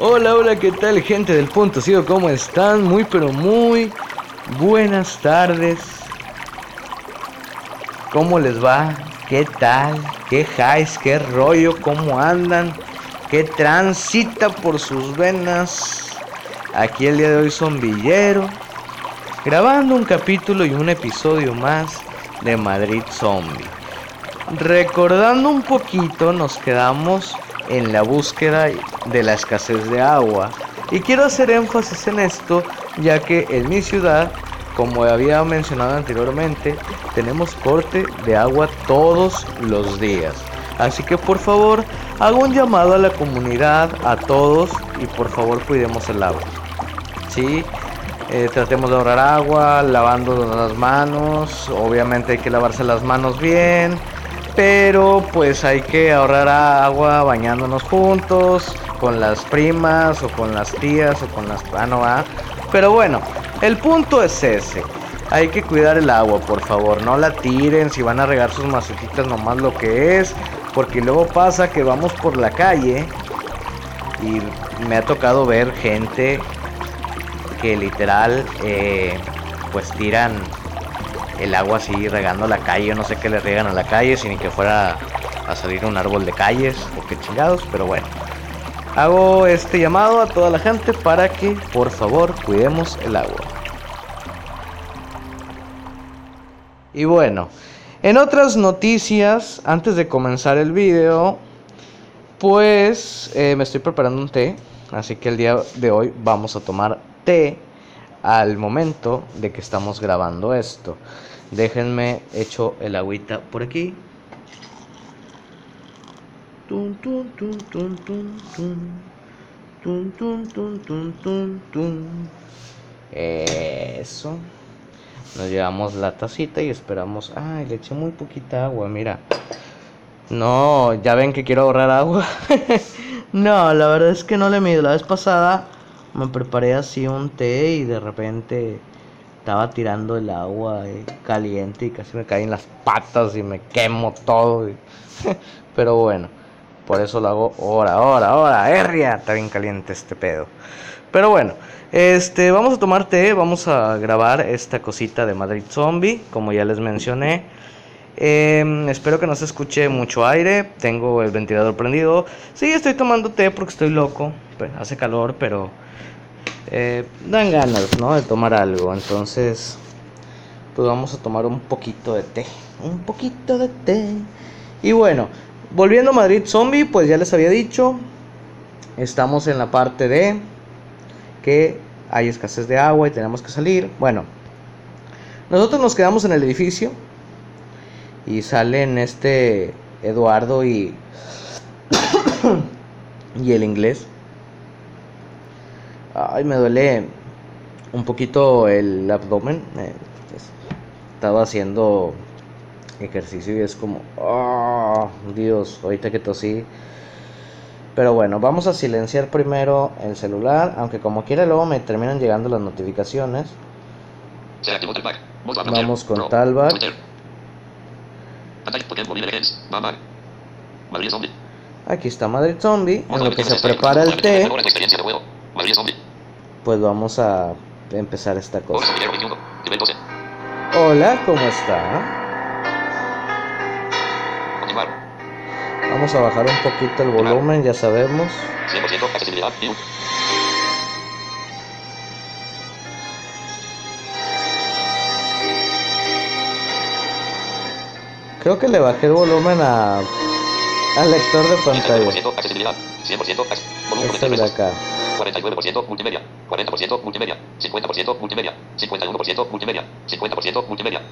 Hola, hola, ¿qué tal gente del punto? ¿Cómo están? Muy pero muy buenas tardes. ¿Cómo les va? ¿Qué tal? ¿Qué highs? ¿Qué rollo? ¿Cómo andan? ¿Qué transita por sus venas? Aquí el día de hoy son Villero, grabando un capítulo y un episodio más de Madrid Zombie. Recordando un poquito, nos quedamos en la búsqueda de la escasez de agua. Y quiero hacer énfasis en esto, ya que en mi ciudad, como había mencionado anteriormente, tenemos corte de agua todos los días. Así que por favor, hago un llamado a la comunidad, a todos, y por favor cuidemos el agua. ¿Sí? Eh, tratemos de ahorrar agua, lavando las manos, obviamente hay que lavarse las manos bien pero pues hay que ahorrar agua bañándonos juntos, con las primas o con las tías o con las... Ah, no va. Pero bueno, el punto es ese. Hay que cuidar el agua, por favor. No la tiren si van a regar sus macetitas nomás lo que es. Porque luego pasa que vamos por la calle y me ha tocado ver gente que literal eh, pues tiran el agua así regando la calle. No sé qué le riegan a la calle, sin que fuera a salir un árbol de calles o qué chingados, pero bueno. Hago este llamado a toda la gente para que por favor cuidemos el agua. Y bueno, en otras noticias, antes de comenzar el video, pues eh, me estoy preparando un té. Así que el día de hoy vamos a tomar té al momento de que estamos grabando esto. Déjenme hecho el agüita por aquí. Eso. Nos llevamos la tacita y esperamos. Ay, le eché muy poquita agua, mira. No, ya ven que quiero ahorrar agua. no, la verdad es que no le mido. La vez pasada me preparé así un té y de repente estaba tirando el agua eh, caliente y casi me caen las patas y me quemo todo. Pero bueno, por eso lo hago ahora, ahora, ahora, herria, está bien caliente este pedo. Pero bueno, este, vamos a tomar té, vamos a grabar esta cosita de Madrid Zombie, como ya les mencioné. Em, espero que no se escuche mucho aire. Tengo el ventilador prendido. Sí, estoy tomando té porque estoy loco. Hace calor, pero eh, dan ganas, ¿no? De tomar algo. Entonces, pues vamos a tomar un poquito de té. Un poquito de té. Y bueno, volviendo a Madrid Zombie, pues ya les había dicho. Estamos en la parte de que hay escasez de agua y tenemos que salir. Bueno, nosotros nos quedamos en el edificio. Y salen este Eduardo y, y el inglés. Ay, me duele un poquito el abdomen. Eh, estaba haciendo ejercicio y es como, oh, Dios, ahorita que tosí. Pero bueno, vamos a silenciar primero el celular, aunque como quiera luego me terminan llegando las notificaciones. Vamos con Talbot. Aquí está Madrid Zombie, en lo que se prepara el té. pues vamos a empezar esta cosa. Hola, ¿cómo está? Vamos a bajar un poquito el volumen, ya sabemos. Creo que le bajé el volumen a al lector de pantalla. Este de acá. 49% multimedia, 40% multimedia, 50% multimedia, 51% multimedia, 50% multimedia.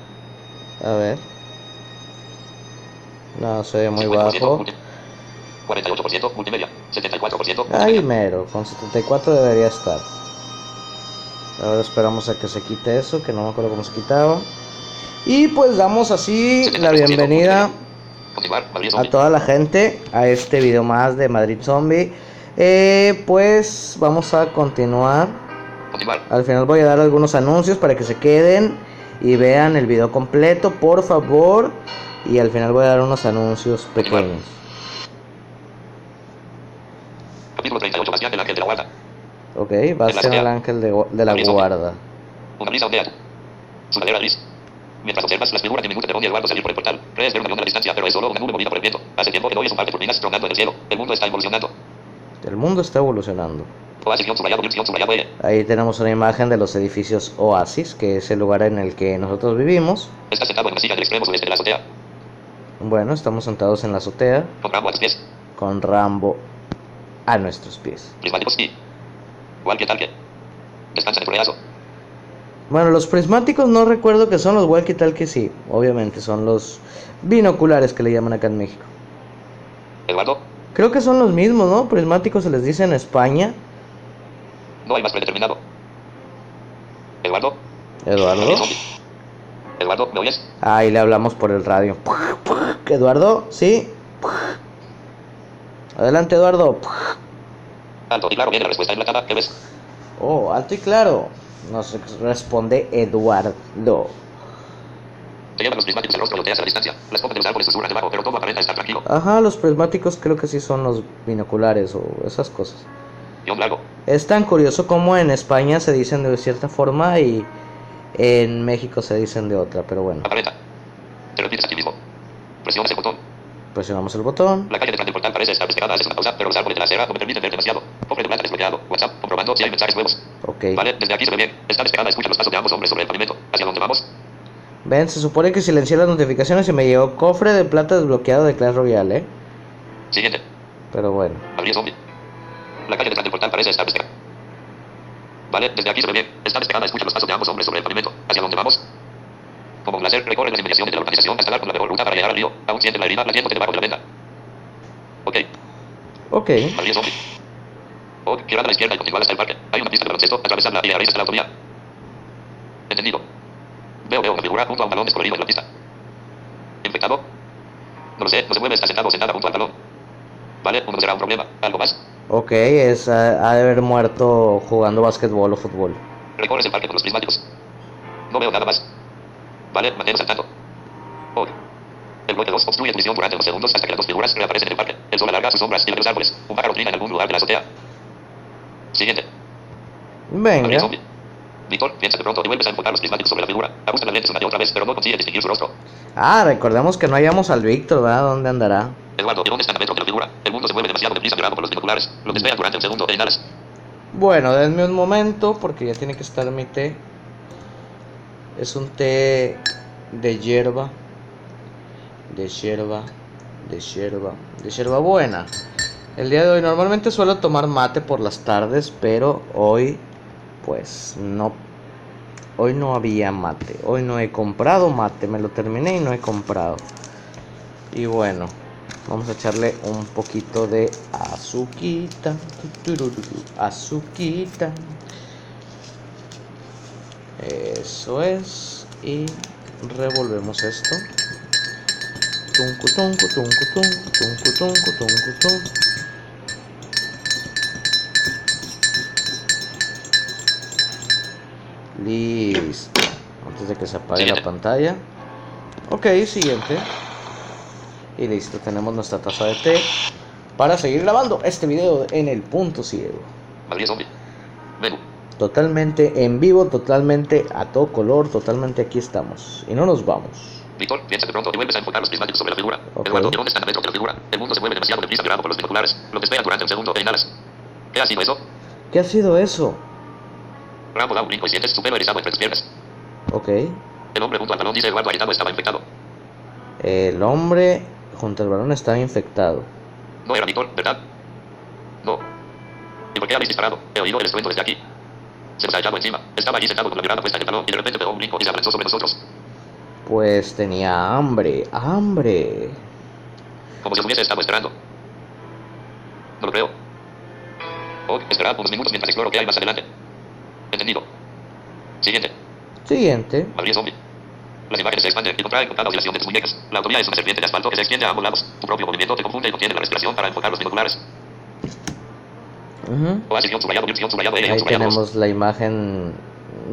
A ver. No, se ve muy bajo. 48% multimedia, 74% Ahí mero, con 74 debería estar. Ahora esperamos a que se quite eso, que no me acuerdo cómo se quitaba. Y pues damos así la bienvenida a toda la gente a este video más de Madrid Zombie. Eh, pues vamos a continuar. Al final voy a dar algunos anuncios para que se queden y vean el video completo, por favor. Y al final voy a dar unos anuncios pequeños. Capítulo 38. Bastián del Ángel de la Guarda. Ok, Bastián el ángel de, de la guarda. Una brisa ondea. Sudadera gris. Mientras observas, las figuras de Minute de y Eduardo salir por el portal. Crees ver un avión a la distancia, pero es solo una nube movida por el viento. Hace tiempo que oyes un par de turbinas tronando en el cielo. El mundo está evolucionando. El mundo está evolucionando. Oasis, guion subrayado, guion subrayado, E. Ahí tenemos una imagen de los edificios Oasis, que es el lugar en el que nosotros vivimos. Estás sentado en una silla del extremo sureste de la azotea. Bueno, estamos sentados en la azotea Con Rambo a tus pies. con Rambo a nuestros pies. Descansa de tu regazo. Bueno, los prismáticos no recuerdo que son los walkie tal que sí, obviamente son los binoculares que le llaman acá en México. Eduardo, Creo que son los mismos, ¿no? Prismáticos se les dice en España. no hay más predeterminado. Eduardo, Eduardo. Eduardo, ¿me oyes? Ahí le hablamos por el radio. Eduardo, sí. Adelante, Eduardo. Alto y claro, viene la respuesta en la cama. ¿Qué ves? Oh, alto y claro. Nos responde Eduardo. Te llevan los prismáticos al rostro y volteas a la distancia. Las copas de los árboles susurran debajo, pero todo aparenta estar tranquilo. Ajá, los prismáticos creo que sí son los binoculares o esas cosas. Largo. Es tan curioso como en España se dicen de cierta forma y en México se dicen de otra, pero bueno. Aparenta. Te repites a ti mismo. Presionas el botón. Presionamos el botón. La calle detrás del portal parece estar despejada. Haces una pausa, pero los árboles de la acera no me permiten ver demasiado. Cofre de plata desbloqueado. Si hay mensajes nuevos. Ok. Vale, desde aquí se ve bien. Está despejada. Escucha los pasos de ambos hombres sobre el pavimento. ¿Hacia dónde vamos? Ven, se supone que silencié las notificaciones y me llegó cofre de plata desbloqueado de Clash Royale, ¿eh? Siguiente. Pero bueno. Abrir zombie. La calle detrás del portal parece estar despejada. Vale, desde aquí se ve bien. Está despejada. Escucha los pasos de ambos hombres sobre el pavimento. ¿Hacia dónde vamos? Como un láser, recorre las inmediaciones de la urbanización hasta dar con la mejor ruta para llegar al río. Aún siente la herida latiéndote debajo de la venda. Ok. Ok. Abrir zombie. Ok, girando a la izquierda y continuar hasta el parque. Hay una pista de baloncesto. Atravesarla y a raíz de la autovía. Entendido. Veo, veo una figura junto a un balón descolorido en la pista. ¿Infectado? No lo sé, no se mueve, está sentado o sentada junto al balón. Vale, uno será un problema. ¿Algo más? Ok, es, ha, ha de haber muerto jugando básquetbol o fútbol. Recorres el parque con los prismáticos. No veo nada más. Vale, manténnos al tanto. Ok. El bloque 2 obstruye tu visión durante unos segundos hasta que las dos figuras reaparecen en el parque. El sol alarga sus sombras y la los árboles. Un pájaro trina en algún lugar de la azotea. Siguiente. Venga. zombie. Víctor, piensa de pronto y vuelves a enfocar los prismáticos sobre la figura. Ajusta las lentes una y otra vez, pero no consigue distinguir su rostro. Ah, recordemos que no hallamos al Víctor, ¿verdad? ¿Dónde andará? Eduardo, ¿y dónde está metro de la figura? El mundo se mueve demasiado deprisa mirando por los binoculares. Lo desvean durante un segundo inhalas. Bueno, denme un momento porque ya tiene que estar mi té. Es un té de hierba. De hierba. De hierba. De hierba buena. El día de hoy normalmente suelo tomar mate por las tardes, pero hoy pues no. Hoy no había mate. Hoy no he comprado mate. Me lo terminé y no he comprado. Y bueno, vamos a echarle un poquito de azuquita. Azuquita. Eso es. Y revolvemos esto. Tuncu, tuncu, tuncu, tuncu, tuncu, tuncu, tuncu, tuncu. Listo. Antes de que se apague la pantalla. Ok, siguiente. Y listo, tenemos nuestra taza de té para seguir grabando este video en el punto ciego. Totalmente en vivo, totalmente a todo color, totalmente aquí estamos. Y no nos vamos. Víctor, piensa de pronto y vuelves a enfocar los prismáticos sobre la figura. Ok. Eduardo, ¿y dónde está la metro de la figura? El mundo se mueve demasiado deprisa por los binoculares. Lo desvean durante un segundo e inhalas. ¿Qué ha sido eso? ¿Qué ha sido eso? Rambo brinco y sientes su pelo erizado entre tus piernas. Ok. El hombre junto al balón dice Eduardo Aretano estaba infectado. El hombre junto al balón estaba infectado. No era Víctor, ¿verdad? No. ¿Y por qué habéis disparado? He oído el estruendo desde aquí. Se nos ha echado encima. Estaba allí sentado con la mirada puesta en el balón y de repente pegó un brinco y se abalanzó sobre nosotros. Pues tenía hambre, hambre. Como si os hubiese estado esperando. No lo creo. Oh, esperad unos minutos mientras exploro qué hay más adelante. Entendido. Siguiente. Siguiente. Abrir zombie. Las imágenes se expanden y contraen con cada oscilación de tus muñecas. La autovía es una serpiente de asfalto que se extiende a ambos lados. Tu propio movimiento te confunde y contiene la respiración para enfocar los binoculares. Guión subrayado, L, Ahí tenemos la imagen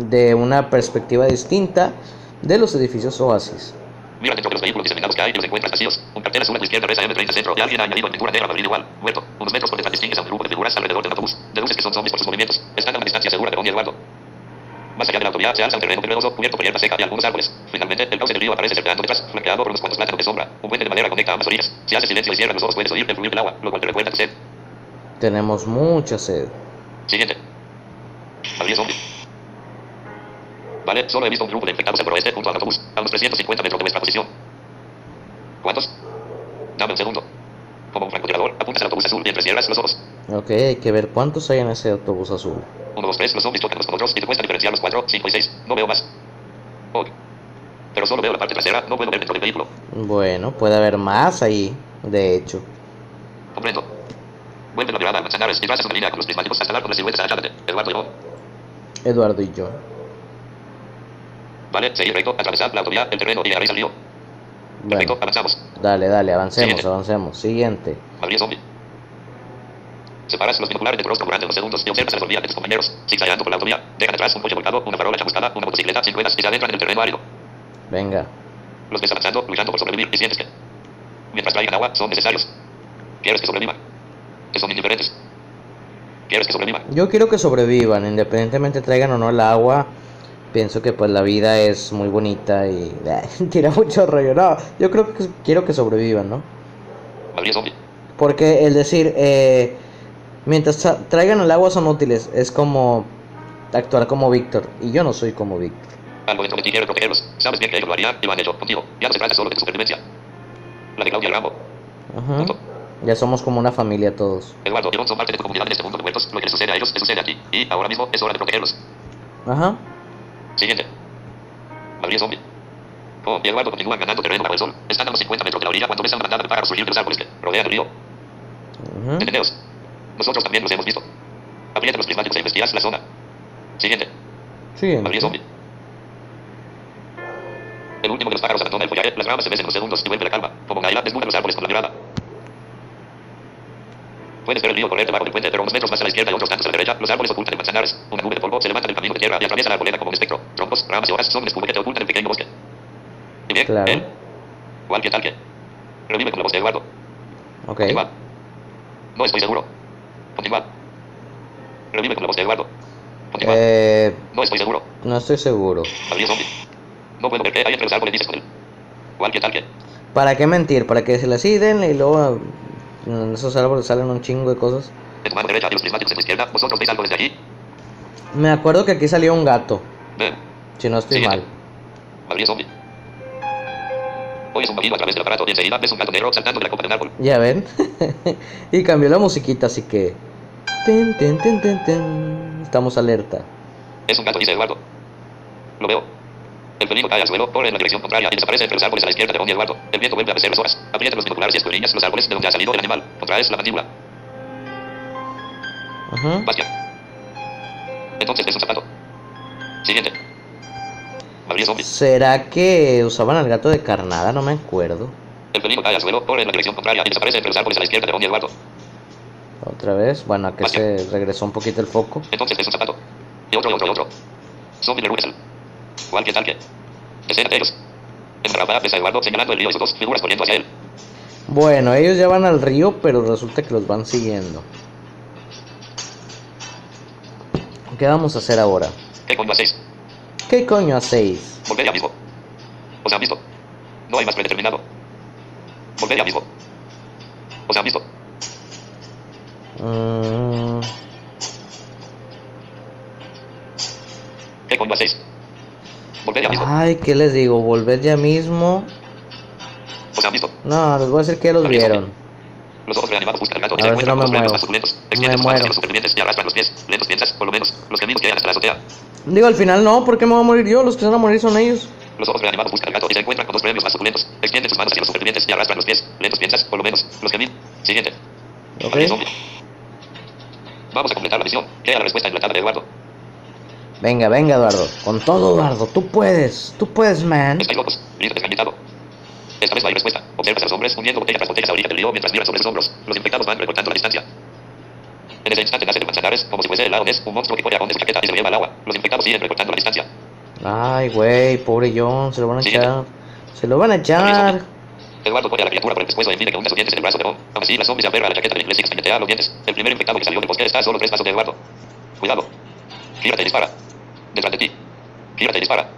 de una perspectiva distinta de los edificios Oasis. Mira dentro de los vehículos diseminados que hay y los encuentras vacíos. Un cartel azul a tu izquierda reza M30 centro y alguien ha añadido en pintura negra Madrid igual. Muerto. Unos metros por detrás distingues a un grupo de figuras alrededor del autobús. Deduces que son zombies por sus movimientos. Están a una distancia segura de Ron y Eduardo. Más allá de la autovía se alza un terreno peligroso cubierto por hierba seca y algunos árboles. Finalmente, el cauce del río aparece cercano detrás, flanqueado por unos cuantos plátanos de sombra. Un puente de madera conecta ambas orillas. Si haces silencio y cierras los ojos puedes oír el fluir del agua, lo cual te recuerda tu sed. Tenemos mucha sed. Siguiente. Madrid zombie. Vale, solo he visto un grupo de infectados al oeste junto al autobús, a unos 350 metros de nuestra posición. ¿Cuántos? Dame un segundo. Como un francotirador, apuntas al autobús azul y entrecierras los ojos. Ok, hay que ver cuántos hay en ese autobús azul. Uno, dos, tres, los zombies chocan unos con otros y te cuesta diferenciar los cuatro, cinco y seis. No veo más. Oh. Pero solo veo la parte trasera, no puedo ver dentro del vehículo. Bueno, puede haber más ahí, de hecho. Comprendo. Vuelve la mirada al manzanares y trazas una línea con los prismáticos hasta dar con siluetas agachándote. Eduardo y yo. Eduardo y yo. Vale, seguir recto, atravesar la autovía, el terreno y llegaréis al río. Perfecto, Bueno, avanzamos. dale, dale, avancemos, Siguiente. avancemos. Siguiente. Madrid zombie. Separas los binoculares de tu rostro durante unos segundos y observas la rodilla de tus compañeros. Zigzagueando por la autovía. Dejan atrás un coche volcado, una farola chamuscada, una motocicleta sin ruedas y se adentran en el terreno árido. Venga. Los ves avanzando, luchando por sobrevivir y sientes que, mientras traigan agua, son necesarios. Quieres que sobrevivan. Que son indiferentes. Quieres que sobrevivan. Yo quiero que sobrevivan, independientemente traigan o no el agua. Pienso que pues la vida es muy bonita y tira mucho rollo. No, yo creo que quiero que sobrevivan, ¿no? Porque el decir, eh, mientras tra- traigan el agua son útiles, es como actuar como Víctor. Y yo no soy como Víctor. Algo dentro de ti quiere protegerlos. Sabes bien que ellos lo harían y lo han hecho contigo. Ya no se trata solo de tu supervivencia. La de Claudia Rambo. Ajá. Ya somos como una familia todos. Eduardo y son parte de tu comunidad en este mundo de muertos. Lo que les sucede a ellos les sucede a ti. Y ahora mismo es hora de protegerlos. Ajá. Siguiente. Madrid zombie. Oh, y Eduardo continúan ganando terreno bajo el sol. Están a unos 50 metros de la orilla cuando ves a una bandada de pájaros surgir de los árboles que rodean el río. Ujú. Entendeos. Nosotros también los hemos visto. Aprieta los prismáticos e investigas la zona. Siguiente. Siguiente. zombie. El último de los pájaros abandona el follaje, las ramas se mecen unos segundos y vuelve la calma. Como una águila, desnuda los árboles con la mirada. Puedes ver el río correr debajo del puente, pero unos metros más a la izquierda y otros tantos a la derecha, los árboles ocultan el manzanares. Una nube de polvo se levanta del camino de tierra y atraviesa la arboleda como un espectro. Troncos, ramas y hojas son un escudo que te ocultan el pequeño bosque. Y bien, Claro. él. ¿Cuál que tal que? Revive con la voz de Eduardo. Ok. Continúa. No estoy seguro. Continúa. Revive con la voz de Eduardo. Continúa. Eh, No estoy seguro. no estoy seguro. Madrid zombie. No puedo ver qué hay entre los árboles, dices con él. ¿Cuál que tal que? ¿Para qué mentir? ¿Para que se las denle y luego en esos árboles salen un chingo de cosas? De tu mano derecha y los prismáticos en tu izquierda, vosotros veis algo desde allí. Me acuerdo que aquí salió un gato, Ven. si no estoy Siguiente. mal. Madrid zombie. Oyes un bajido a través del aparato y enseguida ves un gato negro saltando de la copa de un árbol. Ya ven. y cambió la musiquita, así que. Ten, ten, ten, ten, ten. Estamos alerta. Es un gato, dice Eduardo. Lo veo. El felino cae al suelo, corre en la dirección contraria y desaparece entre los árboles a la izquierda de Ron y Eduardo. El viento vuelve a mecer las hojas. Aprieta los binoculares y escudriñas los árboles de donde ha salido el animal. Contraes la mandíbula. Ajá. Bastian. Entonces ves un zapato. Siguiente. ¿Será que usaban al gato de carnada? No me acuerdo. El felino cae al suelo, corre en la dirección contraria y desaparece entre los árboles a la izquierda de Ron y Eduardo. Otra vez. Bueno, a que se regresó un poquito el foco. Entonces ves un zapato. Y otro, y otro, y otro. Zombie de Russell. ¿Cuál que tal que? Escena de ellos. A Eduardo señalando el río y sus dos figuras corriendo hacia él. Bueno, ellos ya van al río, pero resulta que los van siguiendo. ¿Qué vamos a hacer ahora? ¿Qué coño hacéis? ¿Qué coño hacéis? Volver ya mismo. ¿Os han visto? No hay más predeterminado. Volver ya mismo. ¿Os han visto? Mm, ¿Qué coño hacéis? Volver ya mismo. ay, ¿qué les digo? ¿Volver ya mismo? No, les voy a decir que ya los vieron. Los ojos reanimados buscan al gato y A se ver si encuentran no con me los brazos muero. más suculentos. Me Extienden sus manos muero. hacia los supervivientes y arrastran los pies. Lentos piensas, por lo menos. Los caminos que llegan hasta la azotea. Digo, al final no, ¿por qué me voy a morir yo? Los que se van a morir son ellos. Los ojos reanimados buscan al gato y se encuentran con dos premios más suculentos. Extienden sus manos hacia los supervivientes y arrastran los pies. Lentos piensas, por lo menos. Los caminos. Siguiente. Ok. Madrid zombie. Vamos a completar la misión. Lea la respuesta enlatada de Eduardo. Venga, venga, Eduardo. Con todo, Eduardo. Tú puedes. Tú puedes, man. Desgañitado. Esta vez no hay respuesta. Observas a los hombres hundiendo botella tras botella a orilla del río mientras miran sobre sus hombros. Los infectados van recortando la distancia. En ese instante nace de manzanares, como si fuese el lado Ness, un monstruo que corre a de su chaqueta y se lleva al agua. Los infectados siguen recortando la distancia. Ay, güey, pobre John. Se lo van a Siguiente. echar. Se lo van a echar. Eduardo pone a la criatura por el pescuezo e impide que hunda sus dientes en el brazo de Bond. Aún así, la zombie se aferra a la chaqueta del inglés y castañetea los dientes. El primer infectado que salió del bosque está a solo tres pasos de Eduardo. Cuidado. Gírate y dispara. Detrás de ti. Gírate y dispara.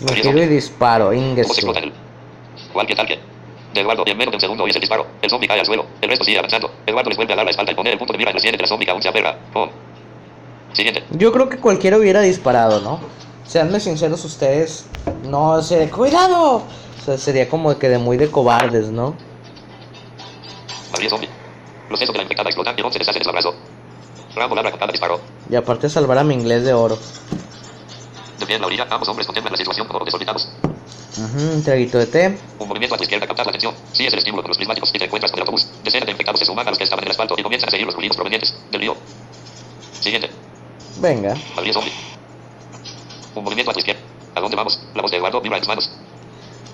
Me giro y disparo, ¿Cómo se inguesu. explota en el... ¿Cuál que tal que? De Eduardo, y en menos de un segundo oyes el disparo. El zombie cae al suelo. El resto sigue avanzando. Eduardo les vuelve a dar la espalda y pone el punto de mira sien de la zombie que aún se aferra. Bond. Siguiente. Yo creo que cualquiera hubiera disparado, ¿no? Seanme sinceros ustedes, no sé, cuidado. O sea, sería como que de muy de cobardes, ¿no? María zombie. Los sesos de la infectada explotan y Bond se deshace de su abrazo. Rambo labra con cada disparo. Y aparte salvar a mi inglés de oro. De pie en la orilla, ambos hombres contemplan la situación como desorbitados. Ujú, un traguito de té. Un movimiento a tu izquierda captar la atención. Sí es el estímulo con los prismáticos y te encuentras con el autobús. Decenas de infectados se suman a los que estaban en el asfalto y comienzan a seguir los ruidos provenientes del río. Siguiente. Venga. María zombie. Un movimiento a tu izquierda. ¿A dónde vamos? La voz de Eduardo vibra en tus manos.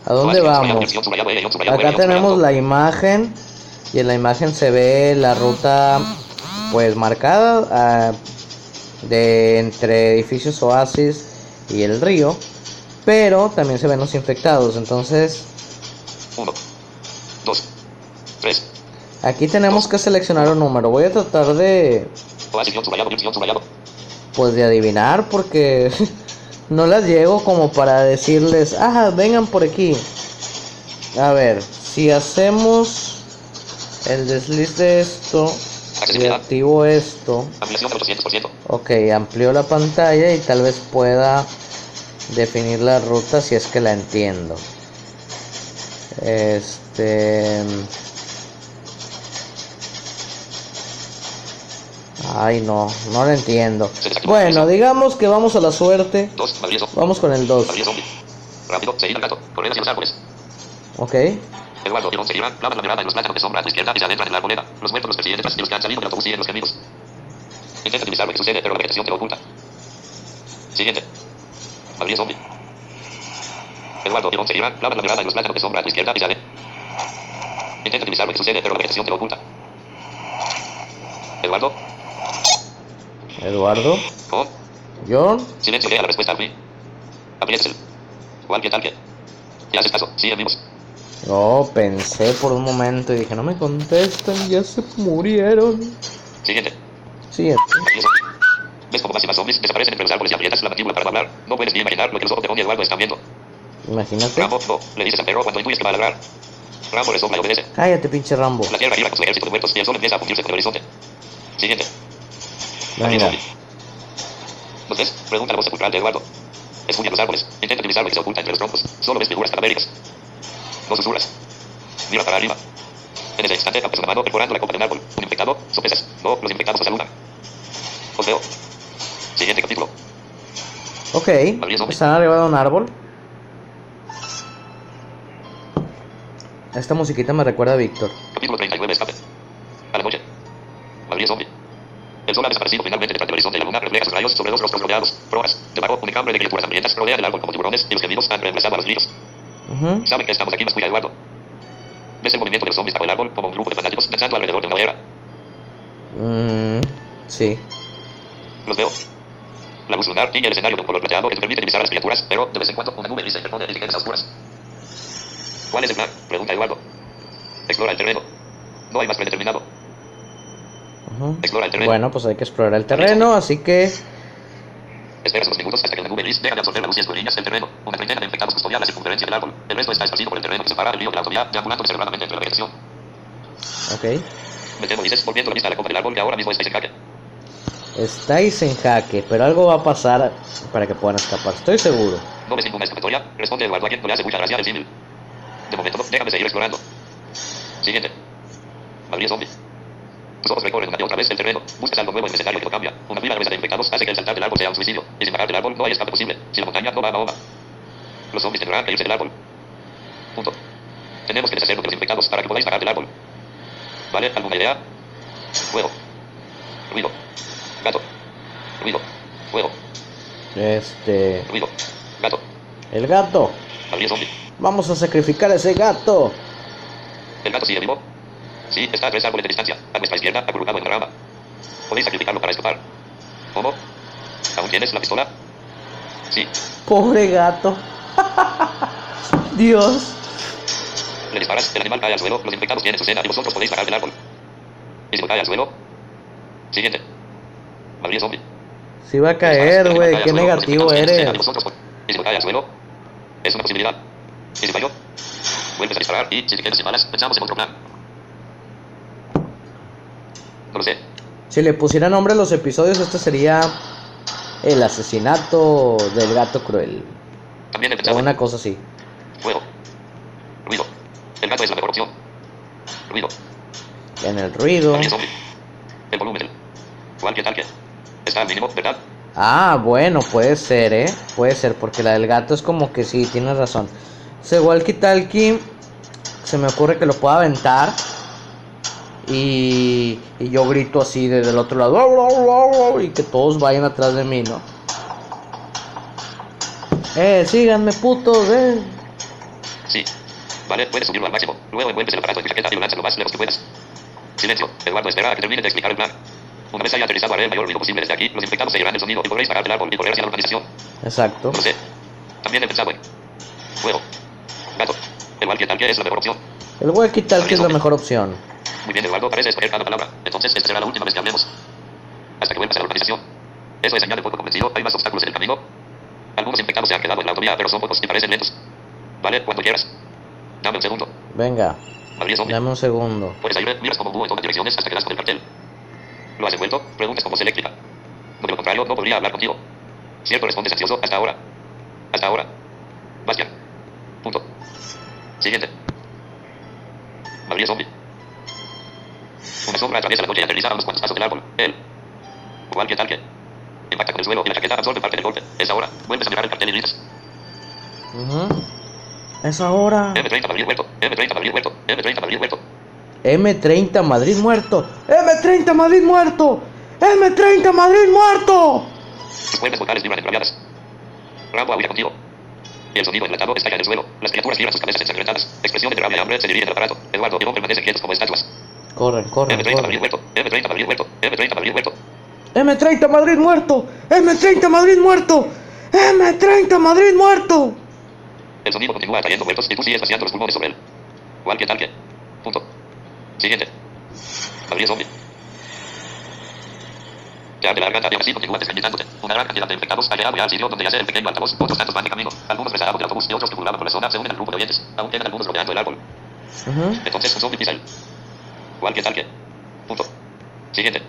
¿A dónde vamos? Acá tenemos la imagen y en la imagen se ve la ruta pues marcada ah, de entre edificios oasis y el río, pero también se ven los infectados, entonces Uno. Dos. Tres. aquí tenemos que seleccionar un número. Voy a tratar de pues de adivinar porque no las llego como para decirles, ah, vengan por aquí. A ver, si hacemos el desliz de esto y Accesibilidad. activo esto, Ampliación del 800%. ok, amplío la pantalla y tal vez pueda definir la ruta si es que la entiendo. Este... Ay, no, no la entiendo. Bueno, digamos que vamos a la suerte. Vamos con el 2. María zombie. Rápido, seguir al gato. Correr hacia los árboles. Ok. Eduardo y Bond seguirán. Clavan la mirada en los plátanos de sombra a tu izquierda y se adentran en la arboleda. Los muertos los y los que han salido del autobús siguen los caminos. Intenta divisar lo que sucede, pero la vegetación te lo oculta. Siguiente. María zombie. Eduardo y Bond seguirán. Clavan la mirada en los plátanos de sombra a tu izquierda y se adentran. Intenta divisar lo que sucede, pero la vegetación te lo oculta. Eduardo. Eduardo. Bond. John. Silencio, lea la respuesta al fin. Aprietes el. ¿Cuál que tal que? Ya haces caso, sí, amigos. No, pensé por un momento y dije, no me contestan, ya se murieron. Siguiente. Siguiente. ¿Ves cómo más y más zombies desaparecen entre los árboles y aprietas la mandíbula para hablar? No puedes ni imaginar lo que los ojos de y Eduardo están viendo. Imagínate. Rambo, no, le dices al perro cuando intuyes que va a ladrar. Rambo le sopla y obedece. Cállate, pinche Rambo. La tierra gira con su ejército de muertos y el sol empieza a fundirse con el horizonte. Siguiente. Venga. ¿Los ves? Pregunta la voz sepulcral de Eduardo. Escucha los árboles. Intenta utilizar lo que se oculta entre los troncos. Solo ves figuras cadavéricas. No susurras. Mira para arriba. En ese instante aparece una mano perforando la copa de un árbol. Un infectado. Sopesas. No, los infectados se saludan. Os veo. Siguiente capítulo. Ok. Están arriba de un árbol. Esta musiquita me recuerda a Víctor. Capítulo 39. Escape. A la noche. María zombie. El sol ha desaparecido finalmente detrás del horizonte y la luna refleja sus rayos sobre dos rostros rodeados. Rojas. Debajo, un enjambre de criaturas hambrientas rodean el árbol como tiburones y los gemidos han reemplazado a los gritos. Ujú. Saben que estamos aquí, masculla Eduardo. ¿Ves el movimiento de los zombies bajo el árbol como un grupo de fanáticos danzando alrededor de una hoguera? Mm, sí. Los veo. La luz lunar tiñe el escenario de un color plateado que te permite divisar a las criaturas, pero de vez en cuando una nube gris interpone etiquetas oscuras. ¿Cuál es el plan? Pregunta Eduardo. Explora el terreno. No hay más predeterminado. Ujú. Explora el terreno. Bueno, pues hay que explorar el terreno, así que Esperas unos minutos hasta que la nube gris deja de absorber la luz y escudriñas el terreno. Una treintena de infectados custodia la circunferencia del árbol. El resto está esparcido por el terreno que separa el río de la autovía, deambulando reservadamente entre la vegetación. ok. Me temo, dices, volviendo la vista a la copa del árbol que ahora mismo estáis en jaque. Estáis en jaque, pero algo va a pasar para que puedan escapar, estoy seguro. ¿No ves ninguna escapatoria? Responde Eduardo a quien no le hace mucha gracia el símil. De momento déjame seguir explorando. Siguiente. María zombie. Tus ojos recorren una y otra vez el terreno. Buscas algo nuevo en el escenario que no cambia. Una fila gruesa de infectados hace que el saltar del árbol sea un suicidio. Y sin bajar del árbol no hay escape posible. Si la montaña no va a Mahoma. Los zombies tendrán que irse del árbol. Punto. Tenemos que deshacernos de los infectados para que podáis bajar del árbol. ¿Vale? ¿Alguna idea? Fuego. Ruido. Gato. Ruido. Fuego. Este, Ruido. Gato. el gato. Vamos a sacrificar a ese gato. ¿El gato sigue vivo? Sí, está a tres árboles de distancia, a nuestra izquierda, acurrucado en una rama. Podéis sacrificarlo para escapar. ¿Cómo? ¿Aún tienes la pistola? Sí. Pobre gato. Dios. Le disparas, el animal cae al suelo, los infectados tienen su cena y vosotros podéis bajar del árbol. Y si no cae al suelo, siguiente. Madrid zombie. Si va a caer, güey. Qué negativo eres. Y si no cae al suelo, es una posibilidad. Y si falló, vuelves a disparar y si te quedas sin balas, pensamos en otro plan. No lo sé. Si le pusiera nombre a los episodios, este sería el asesinato del gato cruel. También O en una cosa así. fuego. Ruido. El gato es la mejor opción. Ruido. En el ruido. El volumen. Cualquier tal que. Está al mínimo, ¿verdad? Ah, bueno, puede ser, ¿eh? Puede ser, porque la del gato es como que sí, tienes razón. Ese walkie talkie se me ocurre que lo pueda aventar. Y, y yo grito así desde el otro lado. Y que todos vayan atrás de mí, ¿no? Eh, síganme, putos, eh. Sí. Vale, puedes subirlo al máximo. Luego envuelves el aparato en tu chaqueta y lo lanzas lo más lejos que puedas. Silencio. Eduardo espera a que termine de explicar el plan. Una vez haya aterrizado haré el mayor ruido posible desde aquí. Los infectados seguirán el sonido y podréis bajar del árbol y correr hacia la urbanización. Exacto. No sé. También he pensado en fuego. Gato. El walkie talkie es la mejor opción. El walkie talkie es la mejor opción. Muy bien, Eduardo, parece escoger cada palabra. Entonces, esta será la última vez que hablemos. Hasta que vuelvas a la urbanización. Eso es señal de poco convencido. Hay más obstáculos en el camino. Algunos infectados se han quedado en la autovía, pero son pocos y parecen lentos. Vale, cuando quieras. Dame un segundo. Venga, Madrid zombie. dame un segundo. Puedes ir, miras como búho en todas direcciones hasta que das con el cartel. ¿Lo has devuelto? Preguntas como voz eléctrica. No, de lo contrario, no podría hablar contigo. Cierto, respondes ansioso. Hasta ahora. Hasta ahora. Bastian. Punto. Siguiente. Madrid zombie. Una sombra atraviesa la noche y aterriza a unos cuantos pasos del árbol. Él. Cualquier tal que. Impacta con el suelo y la chaqueta absorbe parte del golpe. Es ahora. Vuelves a mirar el cartel y gritas. Ujú. Es ahora. M30 Madrid muerto. M30 Madrid muerto. M30 Madrid muerto. M30 Madrid muerto. M30 Madrid muerto. M30 Madrid muerto. Tus cuerdas vocales vibran enrolladas. Rambo huye contigo. Y el sonido enlatado estalla en el suelo. Las criaturas giran sus cabezas ensangrentadas. Expresión de rabia y hambre se dirige al aparato. Eduardo y permanecen quietos como estatuas. Corren, corren, M30 Madrid corren. muerto. M30 Madrid muerto. M30 Madrid muerto. M30 Madrid muerto. M30 Madrid muerto. M30 Madrid muerto. El sonido continúa trayendo muertos y tú sigues vaciando los pulmones sobre él. Cualquier tal que. Punto. Siguiente. Madrid zombie. Te abre la garganta y aún así continúa desgañitándote. Una gran cantidad de infectados ha llegado ya al sitio donde yace el pequeño altavoz. Otros tantos van de camino. Algunos rezagados del autobús y otros que pululaban por la zona se unen al grupo de oyentes. Aún quedan algunos rodeando el árbol. Ujú. Entonces un zombie pisa él. Cualquier tal que. Punto. Siguiente.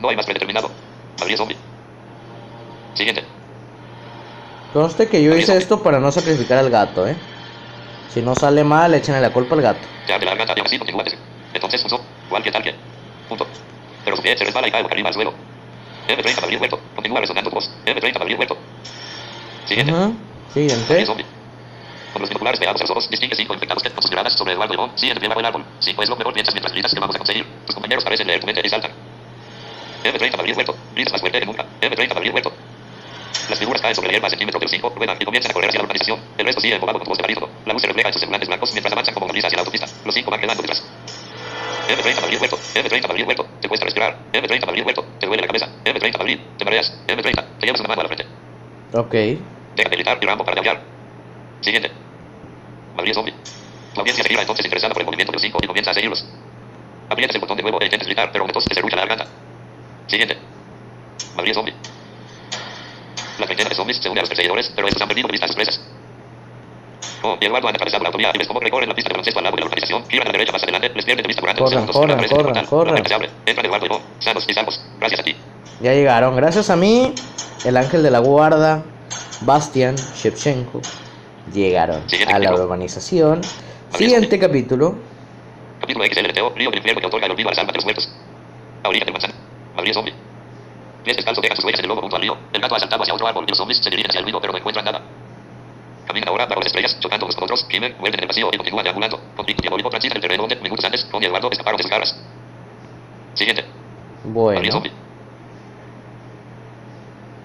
No hay más predeterminado. Madrid zombie. Siguiente. Conste que yo hice esto para no sacrificar al gato, eh. Si no sale mal, échenle la culpa al gato. Te abre la garganta y aún así continúa. Entonces usó. Cualquier tal que. Punto. Pero su pie se resbala y cae arriba al suelo. M30 Madrid muerto. Continúa resonando tu voz. M30 Madrid muerto. Siguiente. Ujú. Madrid Siguiente. zombie. Con los binoculares pegados a los ojos, distingue cinco infectados que con sus miradas sobre Eduardo y Ivonne siguen de pie bajo el árbol. Cinco es lo mejor piensas mientras gritas que vamos a conseguir. Tus compañeros parecen leer tu mente y saltan. M30 Madrid muerto. Gritas más fuerte que nunca. M30 Madrid muerto. Las figuras caen sobre la hierba a centímetros de los cinco, ruedan y comienzan a correr hacia la urbanización. El resto sigue embobado con tu voz de barítono. La luz se refleja en sus semblantes blancos mientras avanzan como brisa hacia la autopista. Los cinco van quedando detrás. M30 Madrid muerto. M30 Madrid muerto. Te cuesta respirar. M30 Madrid muerto. Te duele la cabeza. M30 Madrid. Te mareas. M30. Te llevas una mano a la frente. Ok. Deja de gritar y Rambo para de aullar. Siguiente. Madrid zombie. La audiencia se gira entonces interesada por el movimiento de los cinco y comienza a seguirlos. Aprietas el botón de nuevo e intentas gritar, pero entonces te serrucha la garganta. Siguiente. Madrid zombie. La treintena de zombies se une a los perseguidores, pero estos han perdido de vista a sus presas. Oh, y Eduardo han atravesado la autovía y ves cómo recorren la pista de baloncesto al lado de la urbanización. Giran a la derecha más adelante, les pierden de vista durante Corran, segundos. corran, el corran, portal. La corran. puerta se abre. Entran Eduardo y Ivonne, sanos y salvos. Gracias a ti. Ya llegaron. Gracias a mí, el ángel de la guarda, Bastian Shevchenko, llegaron Siguiente a la capítulo. urbanización. Siguiente capítulo. Capítulo XLTO, río del infierno que otorga el olvido a las almas de los muertos. A orilla del manzano. Madrid zombie. Pies descalzos dejan sus huellas en el lodo junto al río. El gato ha saltado hacia otro árbol y los zombies se dirigen hacia el río pero no encuentran nada. Caminan ahora bajo las estrellas, chocando unos con otros, gimen, vuelven en el vacío y continúan deambulando. Conflicto diabólico transita el terreno donde, minutos antes, Ron y Eduardo escaparon de sus garras. Siguiente. Madrid Bueno, zombie.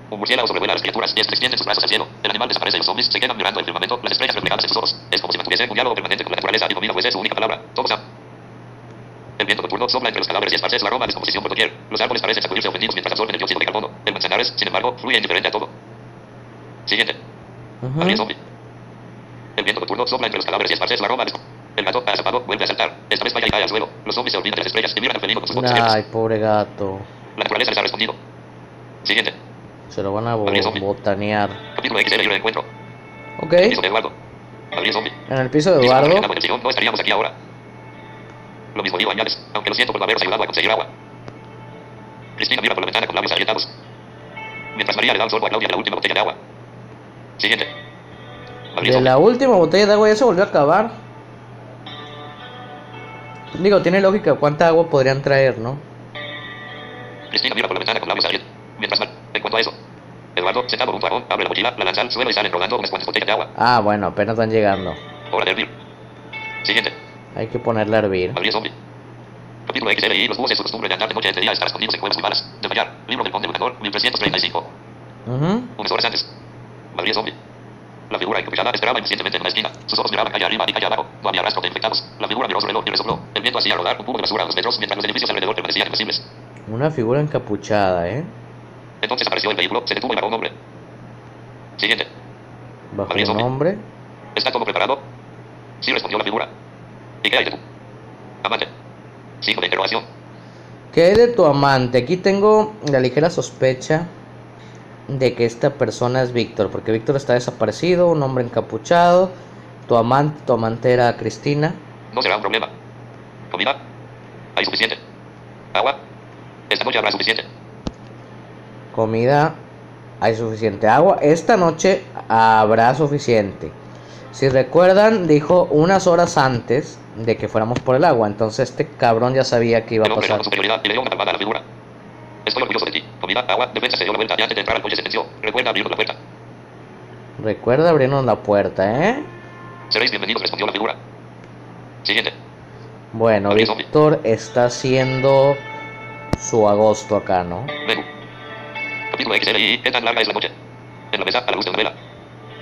Un murciélago sobrevuela a las criaturas y este extiende sus brazos al cielo. El animal desaparece y los zombies se quedan mirando el firmamento, las estrellas reflejadas en sus ojos. Es como si mantuviesen un diálogo permanente con la naturaleza y comida fuese su única palabra. Todos. El viento nocturno sopla entre los cadáveres y esparce su aroma de descomposición por doquier. Los árboles parecen sacudirse ofendidos mientras absorben el dióxido de carbono. El manzanares, sin embargo, fluye indiferente a todo. Siguiente. ujú. Madrid zombie. El viento nocturno sopla entre los cadáveres y esparce su aroma de El gato ha zapado, vuelve a saltar. Esta vez falla y cae al suelo. Los zombies se olvidan de las estrellas y miran al felino con sus Ay, pobre gato. La naturaleza les ha respondido. Siguiente. Se lo van a botanear. Capítulo XL y. Ok. El piso de Eduardo. Gabriel Zombie. En el piso de Eduardo. no estaríamos aquí ahora. Lo mismo digo, añades. Aunque lo siento por no haberos ayudado a conseguir agua. Cristina mira por la ventana con labios agrietados. Mientras María le da un sorbo a Claudia de la última botella de agua. Siguiente. De la última botella de agua ya se volvió a acabar. Digo, tiene lógica cuánta agua podrían traer, ¿no? Cristina mira por la ventana con labios agrietados. En cuanto a eso. Eduardo, sentado junto a Ron, abre la mochila, la lanza al suelo y salen rodando unas cuantas botellas de agua. Ah, bueno, apenas van llegando. Hora de hervir. Siguiente. Hay que ponerla a hervir. Gabriel Zombie. Capítulo XLI. Los búhos en su costumbre de andar de noche entre día estar escondidos en cuevas y balas. De fallar. Libro del Conde Lucador, 1335. Ujú. Unas horas antes. Gabriel Zombie. La figura encapuchada esperaba impacientemente en una esquina. Sus ojos miraban calle arriba y calle abajo. No había rastro de infectados. La figura miró su reloj y resopló. El viento hacía rodar un cubo de basura a dos metros mientras los edificios alrededor permanecían invisibles. Una figura encapuchada, ¿eh? Entonces apareció el vehículo, se detuvo y bajó un hombre. Siguiente. Bajo Zombie. nombre. ¿Está todo preparado? Sí, respondió la figura. ¿Y qué hay de tú? Amante. Signo de interrogación. ¿Qué hay de tu amante? Aquí tengo la ligera sospecha de que esta persona es Víctor, porque Víctor está desaparecido, un hombre encapuchado. Tu amante, tu amante era Cristina. No será un problema. ¿Comida? Hay suficiente. ¿Agua? Esta noche habrá suficiente. Comida, hay suficiente agua. Esta noche habrá suficiente. Si recuerdan, dijo unas horas antes de que fuéramos por el agua. Entonces este cabrón ya sabía que iba a pasar. ganó superioridad y le dio una palmada a la figura. Estoy orgulloso de ti. Comida, agua, defensa se dio la vuelta y antes de entrar al coche sentenció. Recuerda abrirnos la puerta. Recuerda abrirnos la puerta, ¿eh? Seréis bienvenidos, respondió la figura. Siguiente. Bueno. Víctor está haciendo su agosto acá, ¿no? Capítulo XLI. ¿Qué tan larga es la noche? En la mesa, a la luz de una vela.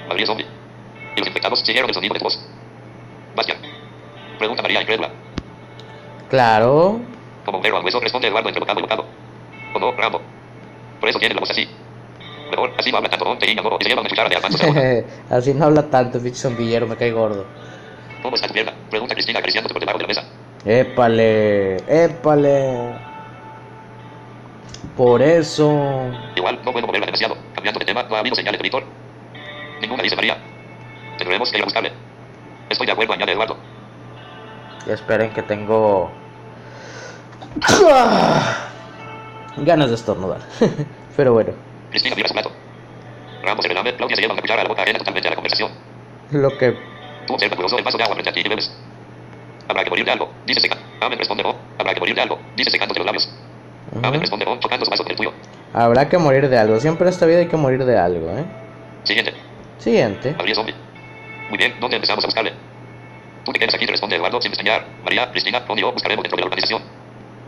Gabriel Zombie. Y los infectados siguieron el sonido de tu voz. Bastian. Pregunta María incrédula. Claro. Como un perro al hueso, responde Eduardo entre bocado y bocado. O no, Rambo. Por eso tiene la voz así. Mejor, así no habla tanto, ¿no? Te guiña, ¿no? Y se lleva una cuchara de almanzos a la boca. Así no habla tanto, pinche zombillero, me cae gordo. ¿Cómo está tu pierna? Pregunta Cristina acariciándote por debajo de la mesa. Épale, épale. Por eso. Igual, no puedo moverla demasiado. Cambiando de tema, no ha habido señales de Víctor. Ninguna dice María. Tendremos que ir a buscarle. Estoy de acuerdo, añade Eduardo. Esperen que tengo. Ganas de estornudar. Pero bueno, Cristina mira su plato. Ramos se relame, Claudia se lleva una cuchara a la boca ajena totalmente a la conversación. lo que. Tú observa curioso el vaso de agua frente a ti y bebes. Habrá que morir de algo, dice seca. Amen responde no. Habrá que morir de algo, dice secándose los labios. No. Habrá que morir de algo. Siempre en esta vida hay que morir de algo, ¿eh? Siguiente. Siguiente. Gabriel Zombie. Muy bien, ¿dónde empezamos a buscarle? Tú te quedas aquí, te responde Eduardo sin pestañear. María, Cristina, Ron y yo buscaremos dentro de la organización.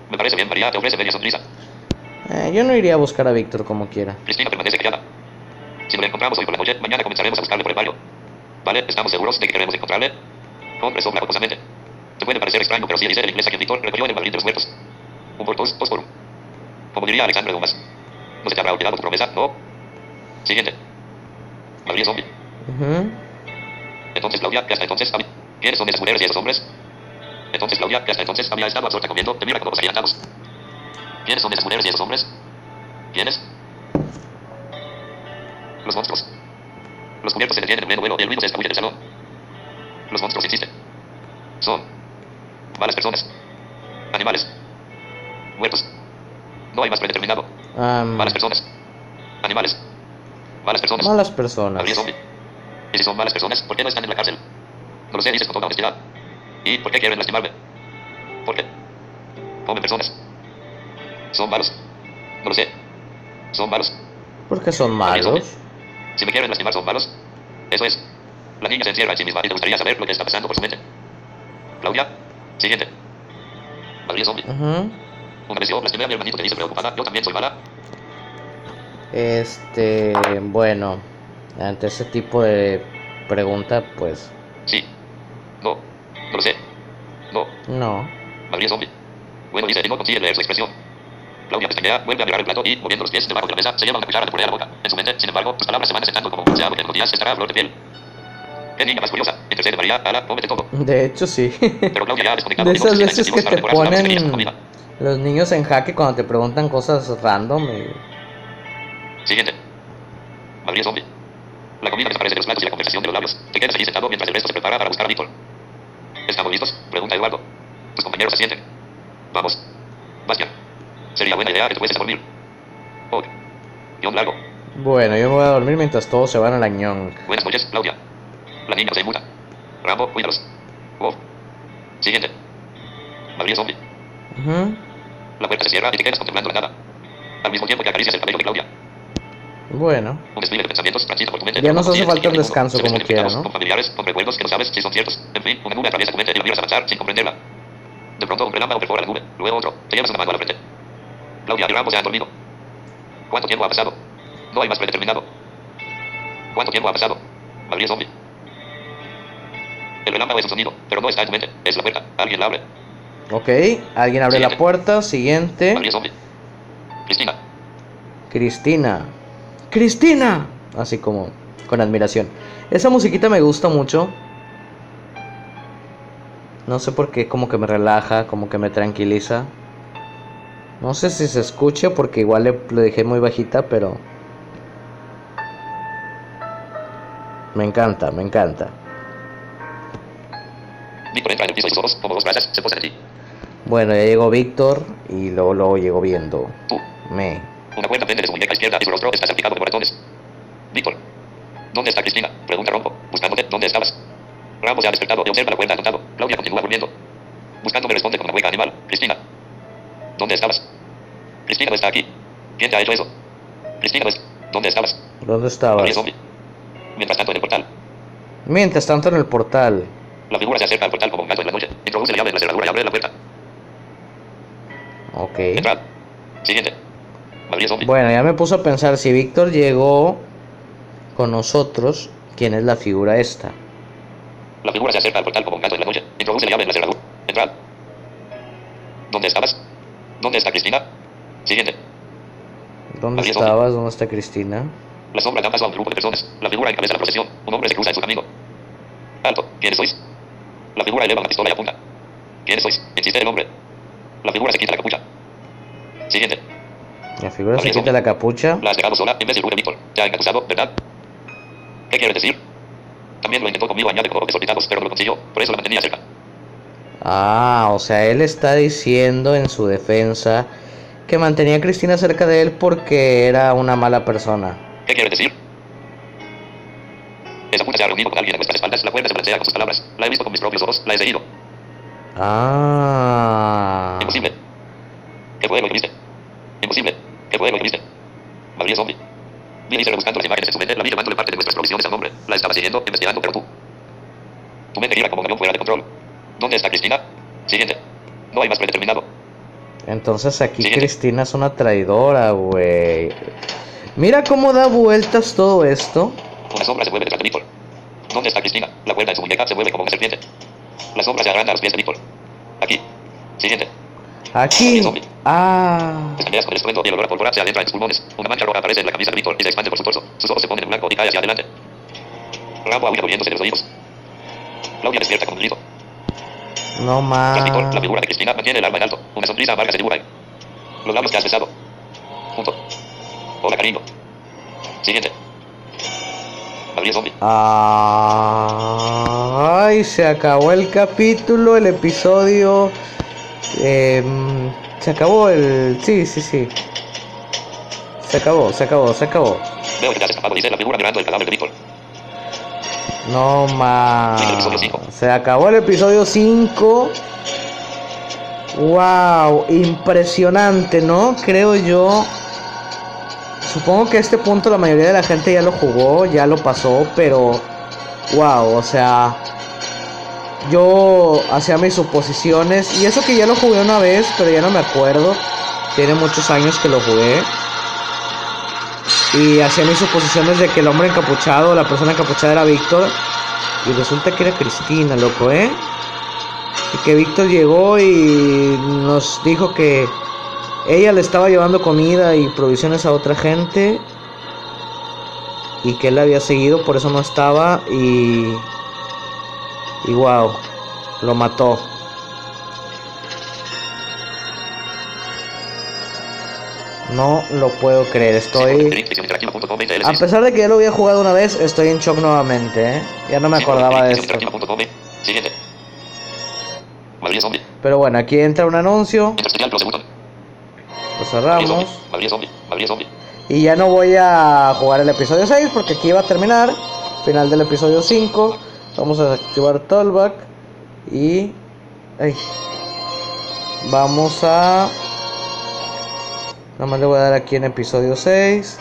Me parece bien, María, te ofrece media sonrisa. Eh, yo no iría a buscar a Víctor como quiera. Cristina permanece callada. Si lo encontramos hoy por la noche, mañana comenzaremos a buscarle por el barrio. ¿Vale? ¿Estamos seguros de que queremos encontrarle? Hombre, sopla jocosamente. Te puede parecer extraño, pero sí dice el inglés a quien Víctor recogió en el laberinto de los muertos. Un por dos, dos por un. Como diría Alexandre Dumas. ¿No se te habrá olvidado tu promesa? No. Siguiente. Gabriel Zombie. Ujú. Entonces Claudia, que hasta entonces había... ¿Quiénes son esas mujeres y esos hombres? Entonces Claudia, que hasta entonces había estado absorta comiendo, te mira como los agigantados. ¿Quiénes son esas mujeres y esos hombres? ¿Quiénes? Los monstruos. Los cubiertos se detienen en pleno vuelo y el ruido se escabulle del salón. Los monstruos existen. Son malas personas. Animales. Muertos. No hay más predeterminado. Am, Malas personas. Animales. Malas personas. malas personas. Gabriel Zombie. Y si son malas personas, ¿por qué no están en la cárcel? No lo sé, dices con toda honestidad. ¿Y por qué quieren lastimarme? ¿Por qué? Comen personas. Son malos. No lo sé. Son malos. Porque son Gabriel Zombie. malos. Si me quieren lastimar, son malos. Eso es. La niña se encierra en sí misma y te gustaría saber lo que está pasando por su mente. Claudia. Siguiente. Gabriel Zombie. Ujú. Una Este, bueno, ante ese tipo de pregunta, pues Sí. No. No lo sé. No. no. Gabriel Zombie. Bueno, dice, no consigue leer su expresión. Claudia pestañea, vuelve a mirar el plato y, moviendo los pies debajo de la mesa, se lleva una cuchara de puré a la boca. En su mente, sin embargo, sus palabras se van asentando como un bronceado que en unos días estará a flor de piel. Qué niña más curiosa. Intercede María, ala, cómete todo. De hecho, sí. Pero Claudia ya ha desconectado. De esas veces que te ponen. Los niños en jaque cuando te preguntan cosas random. y- Siguiente. Madrid zombie. La comida desaparece de los platos y la conversación de los labios. Te quedas allí sentado mientras el resto se prepara para buscar a Víctor. ¿Estamos listos? Pregunta Eduardo. Tus compañeros asienten. Vamos. Bastian. Sería buena idea que te fueses a dormir. Oh. Guión largo. Bueno, yo me voy a dormir mientras todos se van a la ñong. Buenas noches, Claudia. La niña se inmuta. Rambo, cuídalos. Wow. Siguiente. Madrid zombie. Ujú. La puerta se cierra y te quedas contemplando la nada. Al mismo tiempo que acaricias el cabello de Claudia. Bueno, Un despliegue de pensamientos por tu mente. Ya nos hace falta menudo descanso como quiera, ¿no? Con familiares, con recuerdos que no sabes si son ciertos. En fin, una nube atraviesa tu mente y la miras avanzar sin comprenderla. De pronto un relámpago perfora la nube, luego otro. Te llevas una mano a la frente. Claudia y Rambo se han dormido. ¿Cuánto tiempo ha pasado? No hay más predeterminado. ¿Cuánto tiempo ha pasado? Madrid zombie. El relámpago es un sonido, pero no está en tu mente. Es la puerta. Alguien la abre. Ok. Alguien abre la puerta. Siguiente. Cristina. Cristina. Cristina. Así como con admiración. Esa musiquita me gusta mucho. No sé por qué, como que me relaja, como que me tranquiliza. No sé si se escucha porque igual le, le dejé muy bajita, pero... Me encanta, me encanta. Entra en el piso como dos brasas, se posan en ti. Bueno, ya llegó Víctor y luego, luego llegó viendo. Tú. Me. Una cuerda pende de su muñeca izquierda y su rostro está salpicado de moretones. Víctor. ¿Dónde está Cristina? Pregunta Rompo. Buscándote. ¿Dónde estabas? Ramos se ha despertado y observa la cuerda anotado. Claudia continúa durmiendo. Buscándome responde con una hueca animal. Cristina. ¿Dónde estabas? Cristina no está aquí. ¿Quién te ha hecho eso? Cristina no es... ¿Dónde estabas? ¿Dónde estabas? Mientras tanto en el portal. Mientras tanto en el portal. La figura se acerca al portal como un gato en la noche. Introduce la llave en la cerradura y abre la puerta. Ok. Siguiente. Bueno, ya me puso a pensar si Víctor llegó con nosotros, ¿quién es la figura esta? La figura se acerca al portal como un gato en la noche. Introduce la llave en la cerradura. Entrad. ¿Dónde estabas? ¿Dónde está Cristina? Siguiente. ¿Dónde estabas? ¿Dónde está Cristina? La sombra da paso a un grupo de personas. La figura encabeza la procesión. Un hombre se cruza en su camino. Alto. ¿Quiénes sois? La figura eleva una pistola y apunta. ¿Quiénes sois? Insiste el hombre. La figura se quita la capucha. Siguiente. La figura se María quita la capucha. La has dejado sola en vez del de Víctor. Te ha engatusado, ¿verdad? ¿Qué quieres decir? También lo intentó conmigo, añade como desorbitados, pero no lo consiguió. Por eso la mantenía cerca. Ah, o sea, él está diciendo en su defensa que mantenía a Cristina cerca de él porque era una mala persona. ¿Qué quieres decir? Esa puta se ha reunido con alguien a nuestras espaldas. La cuerda se balancea con sus palabras. La he visto con mis propios ojos. La he seguido. Ah. Imposible. ¿Qué fue lo que viste? Imposible. ¿Qué fue lo que viste? María zombie. Vi a Israel buscando las imágenes en su mente. La vi llamándole parte de nuestras provisiones al nombre. La estaba siguiendo, investigando, pero tú. Tu mente gira como un avión fuera de control. ¿Dónde está Cristina? Siguiente. No hay más predeterminado. Entonces aquí Siguiente. Cristina es una traidora, güey. Mira cómo da vueltas todo esto. Una sombra se mueve detrás de Víctor. ¿Dónde está Cristina? La cuerda en su muñeca se mueve como una serpiente. La sombra se agranda a los pies de Víctor. Aquí. Siguiente. Aquí. Ah. Pestañeas con el estruendo y el olor a pólvora se adentra en sus pulmones. Una mancha roja aparece en la camisa de Víctor y se expande por su torso. Sus ojos se ponen en blanco y cae hacia adelante. Rambo aúlla moviéndose de los oídos. Claudia despierta con un grito. No Tras Víctor, la más. figura de Cristina mantiene el alma en alto. Una sonrisa amarga se dibuja en los labios que has besado. Punto. Hola, cariño. Siguiente. María zombie. Ah, Ay, se acabó el capítulo, el episodio. Em, se acabó el. Sí, sí, sí. Se acabó, se acabó, se acabó. Veo que dice la figura mirando el cadáver de Víctor. No más. Se acabó el episodio 5. Wow, impresionante, ¿no? Creo yo. Supongo que a este punto la mayoría de la gente ya lo jugó, ya lo pasó, pero wow, o sea, yo hacía mis suposiciones y eso que ya lo jugué una vez, pero ya no me acuerdo. Tiene muchos años que lo jugué. Y hacía mis suposiciones de que el hombre encapuchado, la persona encapuchada era Víctor. Y resulta que era Cristina, loco, ¿eh? Y que Víctor llegó y nos dijo que ella le estaba llevando comida y provisiones a otra gente. Y que él la había seguido, por eso no estaba. Y Y wow, lo mató. No lo puedo creer, estoy... A pesar de que ya lo había jugado una vez, estoy en shock nuevamente, ¿eh? Ya no me acordaba de esto. Pero bueno, aquí entra un anuncio. Lo cerramos. Y ya no voy a jugar el episodio 6 porque aquí va a terminar. Final del episodio 5. Vamos a activar Tollback. Y... Ay. Vamos a Nada más le voy a dar aquí en episodio 6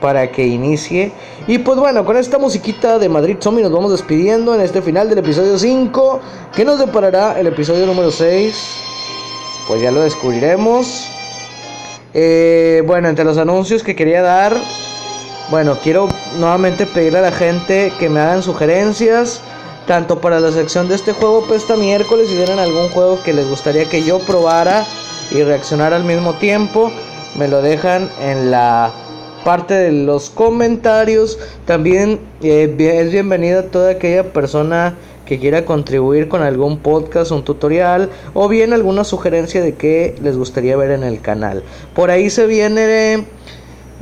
para que inicie. Y pues bueno, con esta musiquita de Madrid Zombie nos vamos despidiendo en este final del episodio 5. ¿Qué nos deparará el episodio número 6? Pues ya lo descubriremos. Eh, bueno, entre los anuncios que quería dar, bueno, quiero nuevamente pedirle a la gente que me hagan sugerencias. Tanto para la sección de este juego pues esta miércoles, si tienen algún juego que les gustaría que yo probara y reaccionara al mismo tiempo me lo dejan en la parte de los comentarios. También eh, es bienvenida toda aquella persona que quiera contribuir con algún podcast, un tutorial o bien alguna sugerencia de qué les gustaría ver en el canal. Por ahí se viene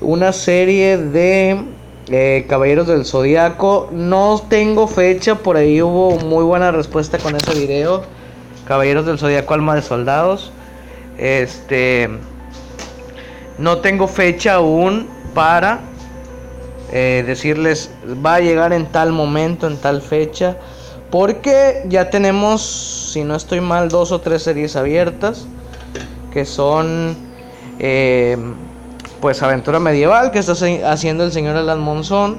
una serie de eh, Caballeros del Zodiaco. No tengo fecha, por ahí hubo muy buena respuesta con ese video. Caballeros del Zodiaco, alma de soldados. Este no tengo fecha aún para eh, decirles va a llegar en tal momento, en tal fecha. Porque ya tenemos, si no estoy mal, dos o tres series abiertas. Que son, eh, pues, Aventura Medieval, que está haciendo el señor Alan Monzón.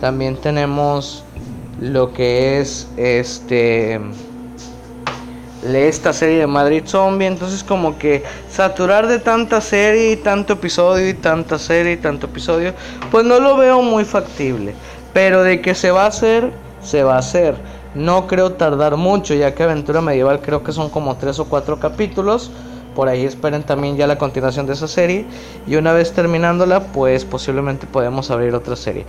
También tenemos lo que es este esta serie de Madrid Zombie. Entonces como que saturar de tanta serie y tanto episodio y tanta serie y tanto episodio, pues no lo veo muy factible. Pero de que se va a hacer, se va a hacer. No creo tardar mucho, ya que Aventura Medieval creo que son como tres o cuatro capítulos. Por ahí esperen también ya la continuación de esa serie. Y una vez terminándola, pues posiblemente podemos abrir otra serie.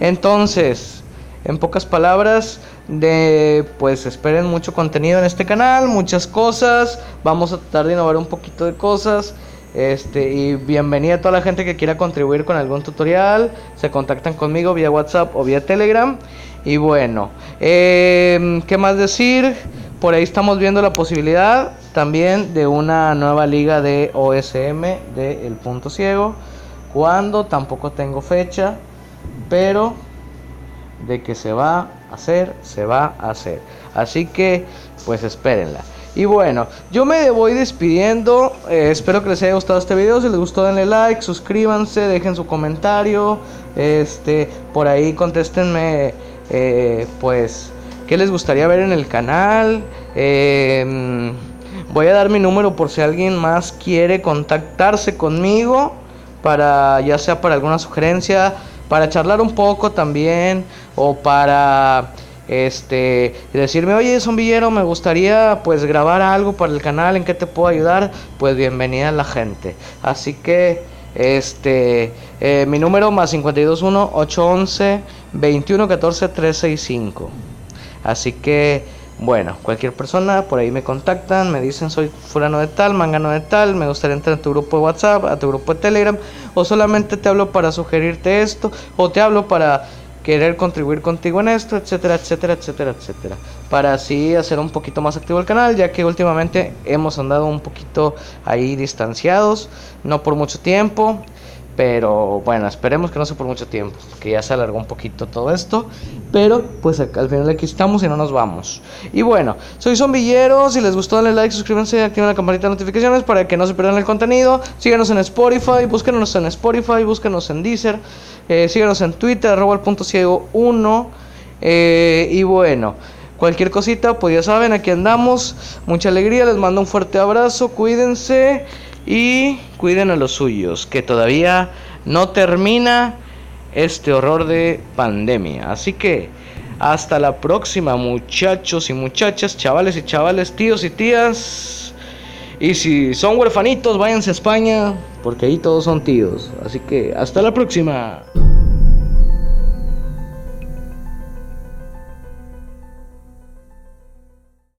Entonces, en pocas palabras, de pues esperen mucho contenido en este canal, muchas cosas, vamos a tratar de innovar un poquito de cosas. Este, y bienvenida a toda la gente que quiera contribuir con algún tutorial. Se contactan conmigo vía WhatsApp o vía Telegram. Y bueno, em, ¿qué más decir? Por ahí estamos viendo la posibilidad también de una nueva liga de OSM de El Punto Ciego. Cuando tampoco tengo fecha, pero de que se va a hacer, se va a hacer. Así que, pues espérenla. Y bueno, yo me voy despidiendo. Eh, espero que les haya gustado este video. Si les gustó, denle like, suscríbanse, dejen su comentario. Este, por ahí contéstenme, eh, pues, qué les gustaría ver en el canal. Em, voy a dar mi número por si alguien más quiere contactarse conmigo. Para ya sea para alguna sugerencia, para charlar un poco también o para este decirme oye zombillero me gustaría pues grabar algo para el canal en que te puedo ayudar pues bienvenida la gente así que este eh, mi número más 521 811 2114 365 así que bueno, cualquier persona por ahí me contactan, me dicen soy fulano de tal, mangano de tal, me gustaría entrar a tu grupo de WhatsApp, a tu grupo de Telegram, o solamente te hablo para sugerirte esto, o te hablo para querer contribuir contigo en esto, etcétera, etcétera, etcétera, etcétera. Para así hacer un poquito más activo el canal, ya que últimamente hemos andado un poquito ahí distanciados, no por mucho tiempo. Pero bueno, esperemos que no sea por mucho tiempo, que ya se alargó un poquito todo esto. Pero pues al final aquí estamos y no nos vamos. Y bueno, soy Zombillero. Si les gustó, denle like, suscríbanse, activen la campanita de notificaciones para que no se pierdan el contenido. Síganos en Spotify, búsquenos en Spotify, búsquenos en Deezer. Eh, síganos en Twitter, arroba el punto ciego 1. Eh, y bueno, cualquier cosita, pues ya saben, aquí andamos. Mucha alegría, les mando un fuerte abrazo, cuídense y cuiden a los suyos, que todavía no termina este horror de pandemia. Así que hasta la próxima muchachos y muchachas, chavales y chavales, tíos y tías. Y si son huerfanitos, váyanse a España, porque ahí todos son tíos. Así que hasta la próxima.